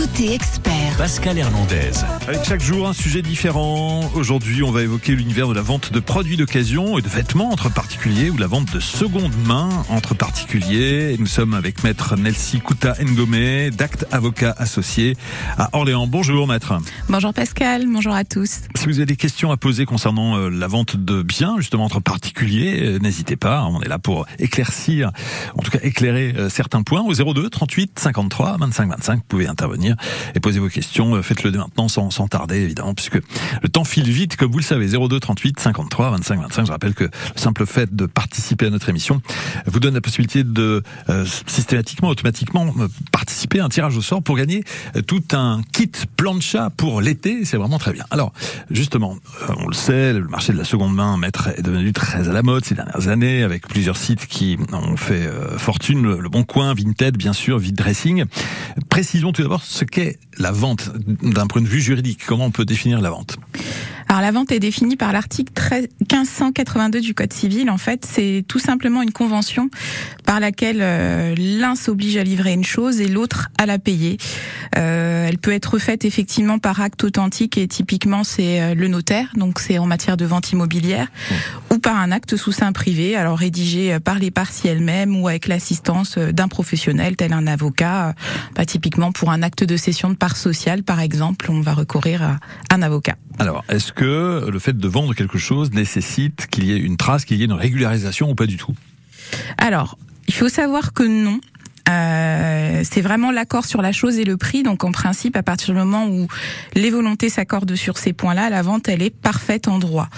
Côté expert, Pascal Hernandez. Avec chaque jour un sujet différent. Aujourd'hui, on va évoquer l'univers de la vente de produits d'occasion et de vêtements entre particuliers ou la vente de seconde main entre particuliers. Et nous sommes avec maître Nelsi Kouta Ngomé, d'Acte Avocat Associé à Orléans. Bonjour maître. Bonjour Pascal, bonjour à tous. Si vous avez des questions à poser concernant euh, la vente de biens justement entre particuliers, euh, n'hésitez pas. On est là pour éclaircir, en tout cas éclairer euh, certains points au 02 38 53 25 25. Vous pouvez intervenir et poser vos questions. Euh, Faites-le maintenant sans, sans tarder, évidemment, puisque le temps file vite, comme vous le savez. 02 38 53 25 25. Je rappelle que le simple fait de participer à notre émission vous donne la possibilité de euh, systématiquement, automatiquement euh, participer à un tirage au sort pour gagner tout un kit plancha pour l'été. C'est vraiment très bien. Alors, justement, on le sait, le marché de la seconde main, est devenu très à la mode ces dernières années, avec plusieurs sites qui ont fait fortune. Le Bon Coin, Vinted, bien sûr, Vide Dressing. Précisons tout d'abord ce qu'est la vente d'un point de vue juridique. Comment on peut définir la vente? Alors la vente est définie par l'article 13 1582 du Code civil. En fait, c'est tout simplement une convention par laquelle euh, l'un s'oblige à livrer une chose et l'autre à la payer. Euh, elle peut être faite effectivement par acte authentique et typiquement c'est euh, le notaire, donc c'est en matière de vente immobilière, ou par un acte sous sein privé, alors rédigé euh, par les parties elles-mêmes ou avec l'assistance d'un professionnel tel un avocat. Bah, typiquement pour un acte de cession de part sociale par exemple, on va recourir à un avocat. Alors, est-ce que le fait de vendre quelque chose nécessite qu'il y ait une trace, qu'il y ait une régularisation ou pas du tout? Alors, il faut savoir que non. Euh, c'est vraiment l'accord sur la chose et le prix. Donc, en principe, à partir du moment où les volontés s'accordent sur ces points-là, la vente, elle est parfaite en droit.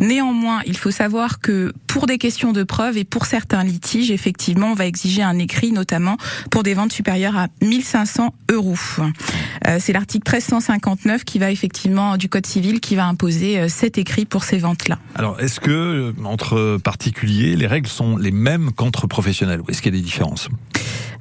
Néanmoins, il faut savoir que pour des questions de preuve et pour certains litiges, effectivement, on va exiger un écrit, notamment pour des ventes supérieures à 1500 euros. Euh, c'est l'article 1359 qui va effectivement du Code civil qui va imposer euh, cet écrit pour ces ventes-là. Alors, est-ce que euh, entre particuliers, les règles sont les mêmes qu'entre professionnels ou est-ce qu'il y a des différences?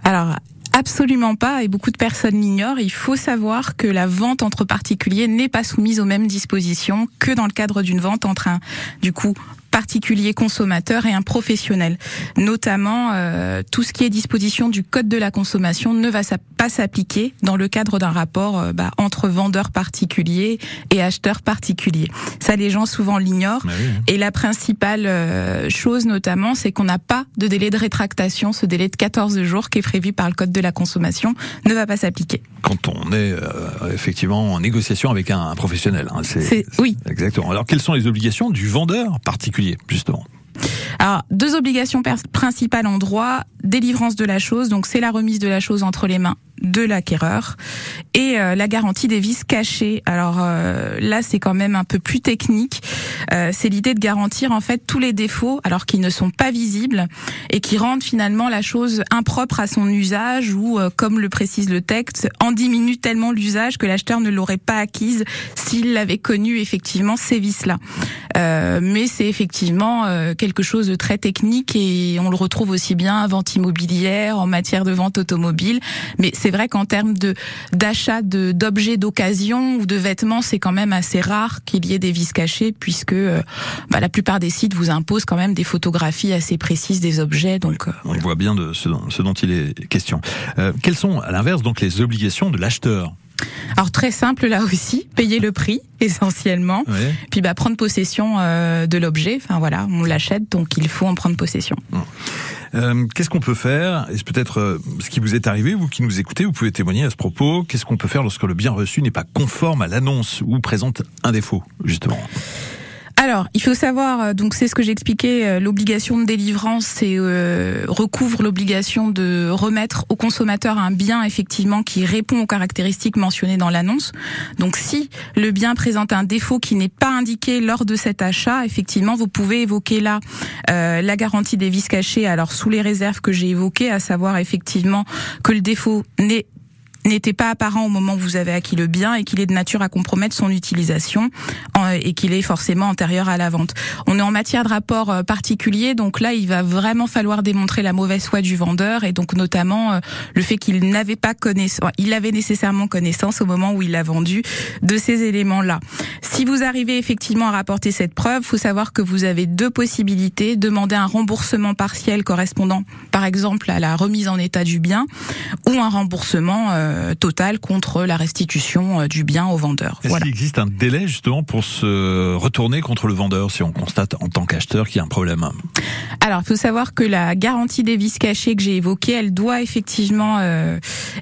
Alors, absolument pas, et beaucoup de personnes l'ignorent. Il faut savoir que la vente entre particuliers n'est pas soumise aux mêmes dispositions que dans le cadre d'une vente entre un, du coup, particulier consommateur et un professionnel. Notamment, euh, tout ce qui est disposition du code de la consommation ne va pas s'appliquer dans le cadre d'un rapport euh, bah, entre vendeurs particuliers et acheteurs particuliers. Ça, les gens souvent l'ignorent. Bah oui. Et la principale euh, chose notamment, c'est qu'on n'a pas de délai de rétractation. Ce délai de 14 jours qui est prévu par le Code de la consommation ne va pas s'appliquer. Quand on est euh, effectivement en négociation avec un, un professionnel. hein, C'est- oui. Exactement. Alors, quelles sont les obligations du vendeur particulier, Alors, deux obligations principales en droit, délivrance de la chose, donc c'est la remise de la chose entre les mains de l'acquéreur, et euh, la garantie des vices cachés. Alors euh, là, c'est quand même un peu plus technique. Euh, c'est l'idée de garantir en fait tous les défauts, alors qu'ils ne sont pas visibles, et qui rendent finalement la chose impropre à son usage, ou euh, comme le précise le texte, en diminue tellement l'usage que l'acheteur ne l'aurait pas acquise s'il avait connu effectivement ces vices-là. Euh, mais c'est effectivement euh, quelque chose de très technique et on le retrouve aussi bien en vente immobilière, en matière de vente automobile. Mais c'est vrai qu'en termes de d'achat de d'objets d'occasion ou de vêtements, c'est quand même assez rare qu'il y ait des vices cachés puisque euh, bah, la plupart des sites vous imposent quand même des photographies assez précises des objets. Donc euh, On voit bien de ce dont, ce dont il est question. Euh, quelles sont, à l'inverse, donc les obligations de l'acheteur? Alors très simple là aussi, payer le prix essentiellement, puis bah prendre possession euh, de l'objet. Enfin voilà, on l'achète donc il faut en prendre possession. Euh, Qu'est-ce qu'on peut faire? Et peut-être euh, ce qui vous est arrivé, vous qui nous écoutez, vous pouvez témoigner à ce propos. Qu'est-ce qu'on peut faire lorsque le bien reçu n'est pas conforme à l'annonce ou présente un défaut, justement? Alors, il faut savoir, euh, donc c'est ce que j'expliquais, euh, l'obligation de délivrance, euh, recouvre l'obligation de remettre au consommateur un bien effectivement qui répond aux caractéristiques mentionnées dans l'annonce. Donc, si le bien présente un défaut qui n'est pas indiqué lors de cet achat, effectivement, vous pouvez évoquer là la garantie des vices cachés. Alors, sous les réserves que j'ai évoquées, à savoir effectivement que le défaut n'est n'était pas apparent au moment où vous avez acquis le bien et qu'il est de nature à compromettre son utilisation et qu'il est forcément antérieur à la vente. On est en matière de rapport euh, particulier, donc là il va vraiment falloir démontrer la mauvaise foi du vendeur et donc notamment euh, le fait qu'il n'avait pas connaissance, il avait nécessairement connaissance au moment où il l'a vendu de ces éléments-là. Si vous arrivez effectivement à rapporter cette preuve, faut savoir que vous avez deux possibilités demander un remboursement partiel correspondant, par exemple, à la remise en état du bien, ou un remboursement euh, totale contre la restitution du bien au vendeur. Est-ce qu'il existe un délai justement pour se retourner contre le vendeur si on constate en tant qu'acheteur qu'il y a un problème? Alors, il faut savoir que la garantie des vices cachés que j'ai évoquée, elle doit effectivement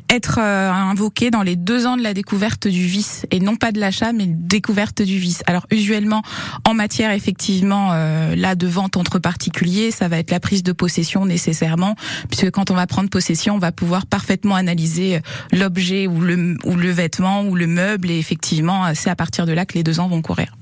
être invoquée dans les deux ans de la découverte du vice et non pas de l'achat, mais découverte du vice. Alors, usuellement, en matière effectivement là de vente entre particuliers, ça va être la prise de possession nécessairement, puisque quand on va prendre possession, on va pouvoir parfaitement analyser euh, l'objet ou le, ou le vêtement ou le meuble, et effectivement, euh, c'est à partir de là que les deux ans vont courir.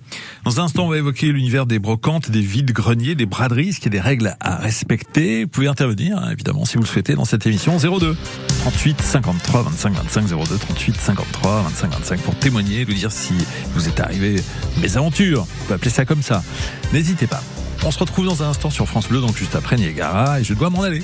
Dans un instant, on va évoquer l'univers des brocantes, des vides greniers, des braderies, ce qui est des règles à respecter. Vous pouvez intervenir, hein, évidemment, si vous le souhaitez, dans cette émission 02 38 53 25 25 02 38 53 25 25 pour témoigner, nous dire si vous êtes arrivé mes aventures. Vous pouvez appeler ça comme ça. N'hésitez pas. On se retrouve dans un instant sur France Bleu, donc juste après Niagara, et je dois m'en aller.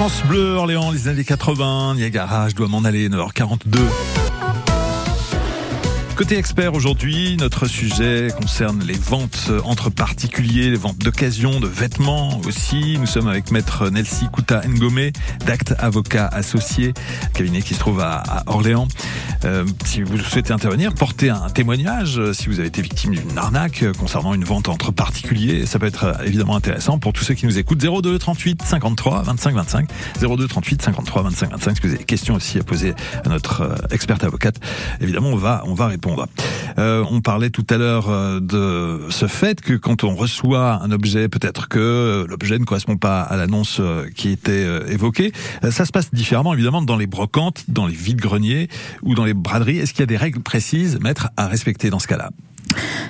France Bleu, Orléans, les années 80, Niagara, je dois m'en aller, 9h42. Côté expert aujourd'hui, notre sujet concerne les ventes entre particuliers, les ventes d'occasion, de vêtements aussi. Nous sommes avec maître Nelsi Kouta Ngomé, d'Acte Avocat Associé, cabinet qui se trouve à, Orléans. Euh, si vous souhaitez intervenir, portez un témoignage euh, si vous avez été victime d'une arnaque euh, concernant une vente entre particuliers. Ça peut être euh, évidemment intéressant pour tous ceux qui nous écoutent. 02 38 53 25 25. 02 38 53 25 25. Si vous avez des questions aussi à poser à notre euh, experte avocate, évidemment on va on va répondre. Euh, on parlait tout à l'heure euh, de ce fait que quand on reçoit un objet, peut-être que euh, l'objet ne correspond pas à l'annonce euh, qui était évoquée. Ça se passe différemment évidemment dans les brocantes, dans les vides greniers ou dans les braderies. Est-ce qu'il y a des règles précises, à respecter dans ce cas-là?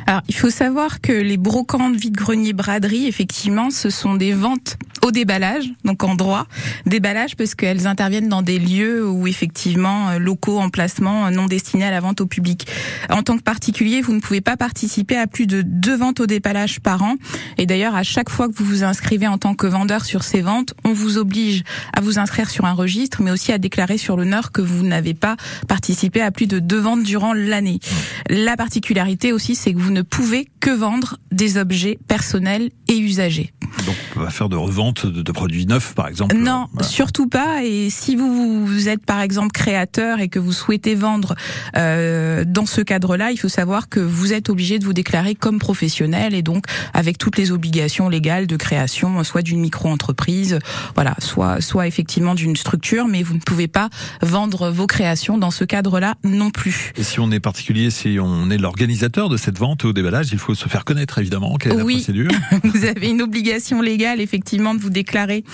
Alors, il faut savoir que les brocantes, vide-greniers, braderies, effectivement, ce sont des ventes au déballage, donc en droit, déballage parce qu'elles interviennent dans des lieux où effectivement euh, locaux, emplacements euh, non destinés à la vente au public. En tant que particulier, vous ne pouvez pas participer à plus de deux ventes au déballage par an. Et d'ailleurs, à chaque fois que vous vous inscrivez en tant que vendeur sur ces ventes, on vous oblige à vous inscrire sur un registre, mais aussi à déclarer sur l'honneur que vous n'avez pas participé à plus de deux ventes durant l'année. La particularité c'est que vous ne pouvez que vendre des objets personnels et usagers. Donc, on va faire de revente de, de produits neufs, par exemple. Non, Voilà. surtout pas. Et si vous, vous êtes par exemple créateur et que vous souhaitez vendre euh, dans ce cadre-là, il faut savoir que vous êtes obligé de vous déclarer comme professionnel et donc avec toutes les obligations légales de création, soit d'une micro-entreprise, voilà, soit soit effectivement d'une structure, mais vous ne pouvez pas vendre vos créations dans ce cadre-là non plus. Et si on est particulier, si on est l'organisateur de cette vente au déballage, il faut se faire connaître évidemment. Quelle est la Oui. procédure vous avez une obligation légale effectivement de vous déclarer,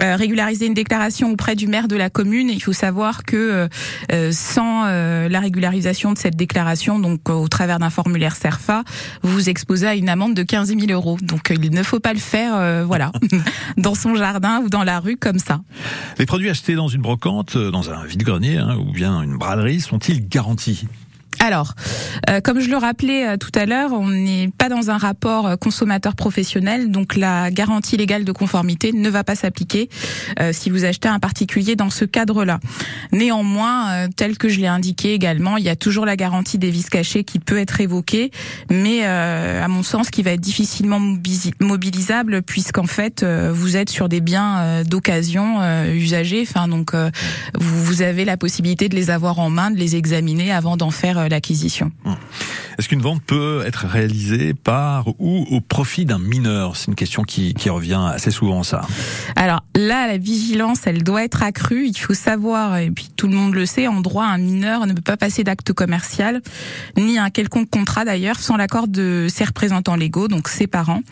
euh, régulariser une déclaration auprès du maire de la commune. Et il faut savoir que euh, euh, sans euh, la régularisation de cette déclaration, donc euh, au travers d'un formulaire Cerfa, vous vous exposez à une amende de 15 000 euros. Donc euh, il ne faut pas le faire, voilà, dans son jardin ou dans la rue comme ça. Les produits achetés dans une brocante, dans un vide-grenier hein, ou bien une braderie sont-ils garantis? Alors, euh, comme je le rappelais euh, tout à l'heure, on n'est pas dans un rapport euh, consommateur professionnel, donc la garantie légale de conformité ne va pas s'appliquer si vous achetez un particulier dans ce cadre-là. Néanmoins, tel que je l'ai indiqué également, il y a toujours la garantie des vis cachés qui peut être évoquée, mais à mon sens, qui va être difficilement mobilisable puisqu'en fait, vous êtes sur des biens d'occasion usagés. Enfin, donc, vous, vous avez la possibilité de les avoir en main, de les examiner avant d'en faire l'acquisition. Est-ce qu'une vente peut être réalisée par ou au profit d'un mineur? C'est une question qui, qui revient assez souvent, ça. Alors là, la vigilance, elle doit être accrue. Il faut savoir, et puis tout le monde le sait, en droit, un mineur ne peut pas passer d'acte commercial, ni un quelconque contrat d'ailleurs, sans l'accord de ses représentants légaux, donc ses parents.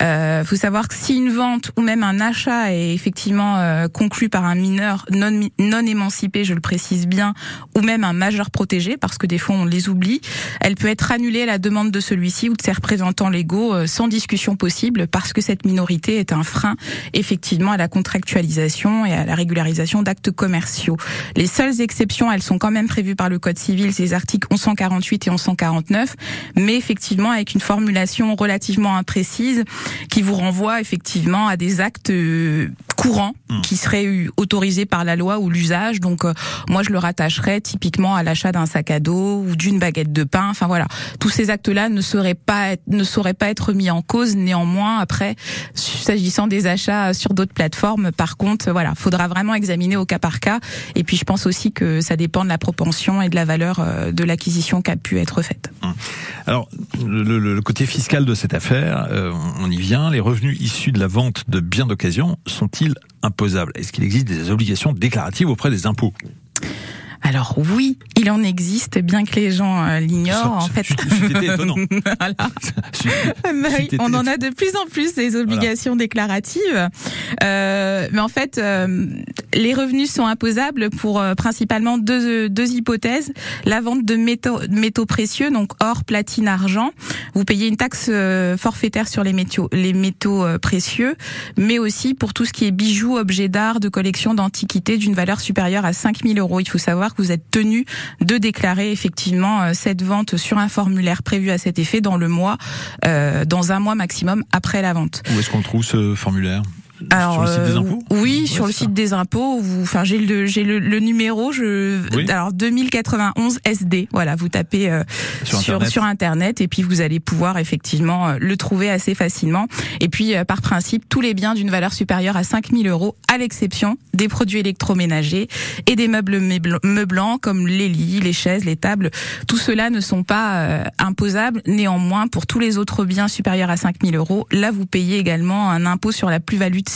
Il euh, faut savoir que si une vente ou même un achat est effectivement euh, conclu par un mineur non, non émancipé, je le précise bien, ou même un majeur protégé, parce que des fois on les oublie, elle peut être annulée à la demande de celui-ci ou de ses représentants légaux euh, sans discussion possible, parce que cette minorité est un frein effectivement à la contractualisation et à la régularisation d'actes commerciaux. Les seules exceptions, elles sont quand même prévues par le Code civil, les articles 1148 et 1149, mais effectivement avec une formulation relativement imprécise qui vous renvoie effectivement à des actes courants Hmm. qui seraient euh, autorisés par la loi ou l'usage. Donc euh, moi je le rattacherais typiquement à l'achat d'un sac à dos ou d'une baguette de pain. Enfin voilà, tous ces actes-là ne seraient pas être- ne sauraient pas être mis en cause. Néanmoins, après, s'agissant des achats sur d'autres plateformes, par contre, voilà, faudra vraiment examiner au cas par cas. Et puis je pense aussi que ça dépend de la propension et de la valeur euh, de l'acquisition qui a pu être faite. Alors, le, le- le côté fiscal de cette affaire, euh, on y vient. Les revenus issus de la vente de biens d'occasion sont-ils Est-ce qu'il existe des obligations déclaratives auprès des impôts? Alors oui, il en existe, bien que les gens euh, l'ignorent. En fait, C'était étonnant. Voilà. On en a de plus en plus des obligations déclaratives, Euh, mais en fait, euh, les revenus sont imposables pour principalement deux, deux hypothèses la vente de métaux, métaux précieux, donc or, platine, argent. Vous payez une taxe forfaitaire sur les métaux, les métaux précieux, mais aussi pour tout ce qui est bijoux, objets d'art, de collection d'antiquités d'une valeur supérieure à 5000 euros. Il faut savoir que vous êtes tenu de déclarer effectivement euh, cette vente sur un formulaire prévu à cet effet dans le mois, euh, dans un mois maximum après la vente. Où est-ce qu'on trouve ce formulaire? Sur le site des euh, impôts Oui, Ouais, sur le site des impôts. Vous, enfin, j'ai le, j'ai le, le numéro. Je, Oui. alors 2091 SD. Voilà, vous tapez euh, Sur sur, Internet. sur internet et puis vous allez pouvoir effectivement euh, le trouver assez facilement. Et puis euh, par principe, tous les biens d'une valeur supérieure à 5000 euros, à l'exception des produits électroménagers et des meubles meubl- meublants comme les lits, les chaises, les tables. Tout cela ne sont pas euh, imposables. Néanmoins, pour tous les autres biens supérieurs à 5000 euros, là vous payez également un impôt sur la plus-value de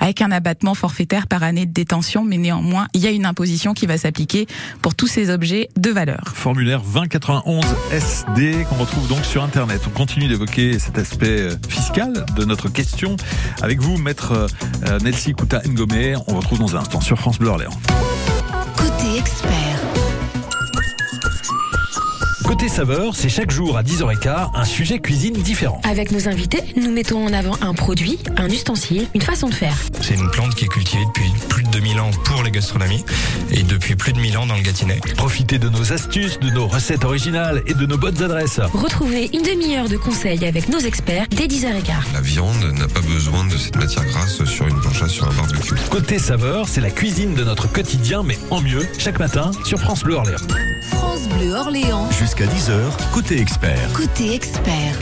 avec un abattement forfaitaire par année de détention. Mais néanmoins, il y a une imposition qui va s'appliquer pour tous ces objets de valeur. Formulaire 2091 SD qu'on retrouve donc sur Internet. On continue d'évoquer cet aspect euh, fiscal de notre question avec vous, maître euh, Nelsi Kouta Ngomé. On retrouve dans un instant sur France Bleu Orléans. Côté saveur, c'est chaque jour à 10h15 un sujet cuisine différent. Avec nos invités, nous mettons en avant un produit, un ustensile, une façon de faire. C'est une plante qui est cultivée depuis plus de 2000 ans pour la gastronomie et depuis plus de 1000 ans dans le Gâtinais. Profitez de nos astuces, de nos recettes originales et de nos bonnes adresses. Retrouvez une demi-heure de conseils avec nos experts dès 10h15. La viande n'a pas besoin de cette matière grasse sur une plancha, sur un barbecue. Côté saveur, c'est la cuisine de notre quotidien, mais en mieux, chaque matin sur France Bleu Orléans. Orléans, Jusqu'à 10h, côté expert. côté expert.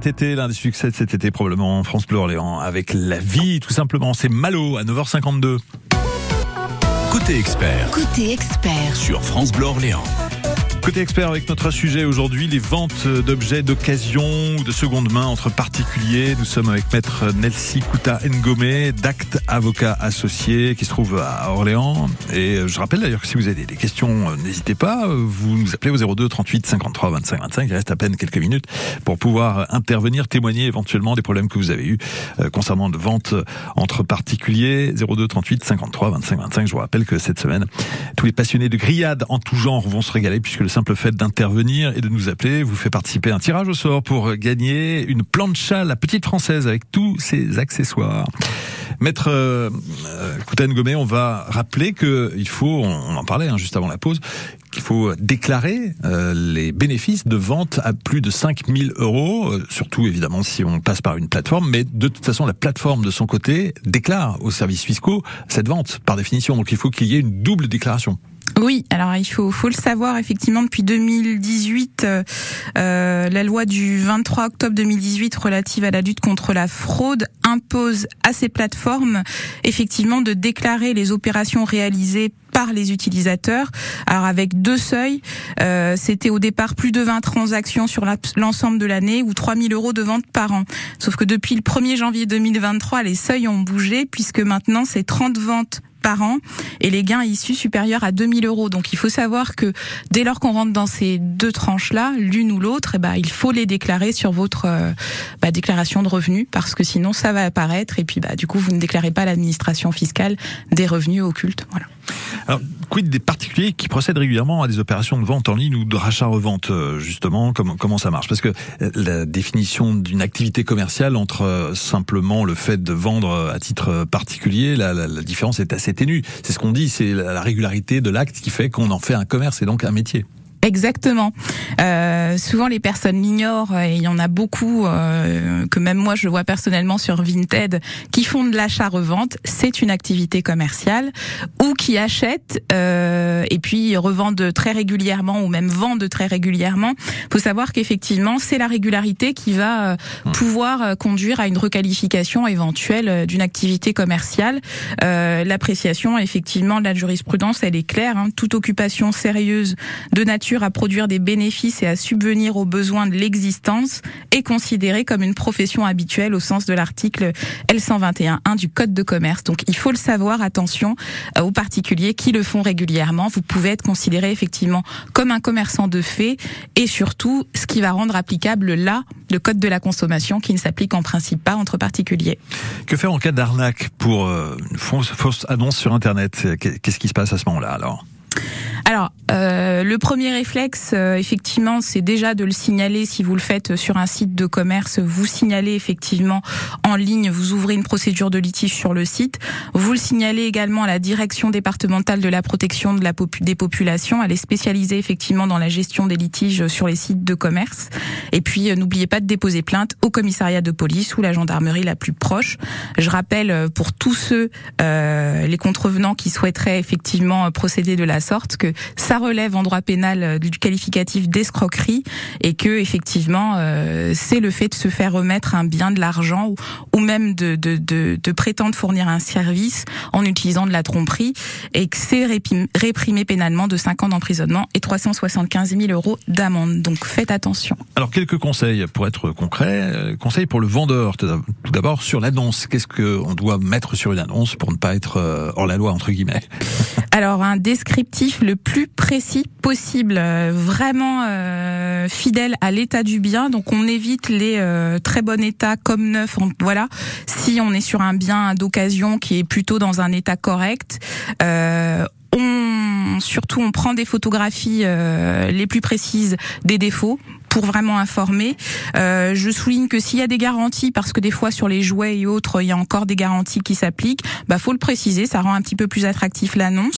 Cet été, l'un des succès de cet été probablement en France Bleu Orléans avec la vie tout simplement. C'est Malo à 9h52. Côté expert Côté expert. sur France Bleu Orléans. Côté expert avec notre sujet aujourd'hui, les ventes d'objets d'occasion ou de seconde main entre particuliers. Nous sommes avec maître Nelsi Kouta Ngomé, d'Acte Avocat Associé, qui se trouve à Orléans. Et je rappelle d'ailleurs que si vous avez des questions, n'hésitez pas, vous nous appelez au 02 38 53 25 25. Il reste à peine quelques minutes pour pouvoir intervenir, témoigner éventuellement des problèmes que vous avez eus euh, concernant de ventes entre particuliers. 02 38 53 25 25. Je vous rappelle que cette semaine, tous les passionnés de grillades en tout genre vont se régaler puisque le simple fait d'intervenir et de nous appeler vous fait participer à un tirage au sort pour gagner une plancha, la petite française, avec tous ses accessoires. Maître euh, Kouten Gomé, on va rappeler que il faut, on en parlait hein, juste avant la pause, qu'il faut déclarer euh, les bénéfices de vente à plus de 5000 euros, euh, surtout évidemment si on passe par une plateforme, mais de toute façon la plateforme de son côté déclare aux services fiscaux cette vente par définition, donc il faut qu'il y ait une double déclaration. Oui, alors il faut, le savoir effectivement depuis 2018, euh, euh, la loi du 23 octobre 2018 relative à la lutte contre la fraude impose à ces plateformes effectivement de déclarer les opérations réalisées par les utilisateurs. Alors avec deux seuils, euh, c'était au départ plus de 20 transactions sur l'ensemble de l'année ou 3000 euros de vente par an. Sauf que depuis le 1er janvier 2023, les seuils ont bougé puisque maintenant c'est 30 ventes par an et les gains issus supérieurs à 2000 euros. Donc il faut savoir que dès lors qu'on rentre dans ces deux tranches-là, l'une ou l'autre, eh ben, il faut les déclarer sur votre euh, bah, déclaration de revenus parce que sinon ça va apparaître et puis bah, du coup vous ne déclarez pas l'administration fiscale des revenus occultes. Voilà. Quid des particuliers qui procèdent régulièrement à des opérations de vente en ligne ou de rachat-revente, euh, justement comment, comment ça marche? Parce que euh, la définition d'une activité commerciale entre euh, simplement le fait de vendre à titre particulier, la, la, la différence est assez ténue. C'est ce qu'on dit, c'est la régularité de l'acte qui fait qu'on en fait un commerce et donc un métier. Exactement. Euh, souvent les personnes l'ignorent et il y en a beaucoup euh, que même moi je vois personnellement sur Vinted qui font de l'achat-revente. C'est une activité commerciale ou qui achètent euh, et puis revendent très régulièrement ou même vendent très régulièrement. faut savoir qu'effectivement c'est la régularité qui va euh, pouvoir euh, conduire à une requalification éventuelle euh, d'une activité commerciale. Euh, L'appréciation effectivement de la jurisprudence elle est claire. Hein. Toute occupation sérieuse de nature à produire des bénéfices et à subvenir aux besoins de l'existence est considérée comme une profession habituelle au sens de l'article L121.1 du Code de commerce. Donc il faut le savoir, attention euh, aux particuliers qui le font régulièrement. Vous pouvez être considéré effectivement comme un commerçant de fait et surtout ce qui va rendre applicable là le Code de la consommation qui ne s'applique en principe pas entre particuliers. Que faire en cas d'arnaque pour euh, une fausse, fausse annonce sur Internet? Qu'est-ce qui se passe à ce moment-là alors? Alors, euh, le premier réflexe, euh, effectivement, c'est déjà de le signaler. Si vous le faites sur un site de commerce, vous signalez effectivement en ligne, vous ouvrez une procédure de litige sur le site. Vous le signalez également à la direction départementale de la protection des populations. Elle est spécialisée effectivement dans la gestion des litiges sur les sites de commerce. Et puis, euh, n'oubliez pas de déposer plainte au commissariat de police ou la gendarmerie la plus proche. Je rappelle pour tous ceux, les contrevenants qui souhaiteraient effectivement procéder de la sorte, que ça relève en droit pénal euh, du qualificatif d'escroquerie et que effectivement euh, c'est le fait de se faire remettre un bien, de l'argent ou, ou même de, de, de, de prétendre fournir un service en utilisant de la tromperie et que c'est réprimé, pénalement de 5 ans d'emprisonnement et 375 000 euros d'amende. Donc faites attention. Alors quelques conseils pour être concret. Euh, Conseils pour le vendeur. Tout d'ab- tout d'abord sur l'annonce. Qu'est-ce qu'on doit mettre sur une annonce pour ne pas être hors la loi entre guillemets? Alors un descriptif le plus précis possible, euh, vraiment euh, fidèle à l'état du bien. Donc on évite les euh, très bon état comme neuf. Voilà, si on est sur un bien d'occasion qui est plutôt dans un état correct. Euh, on, surtout, on prend des photographies euh, les plus précises des défauts pour vraiment informer. Euh, je souligne que s'il y a des garanties, parce que des fois sur les jouets et autres, il y a encore des garanties qui s'appliquent, bah faut le préciser, ça rend un petit peu plus attractif l'annonce.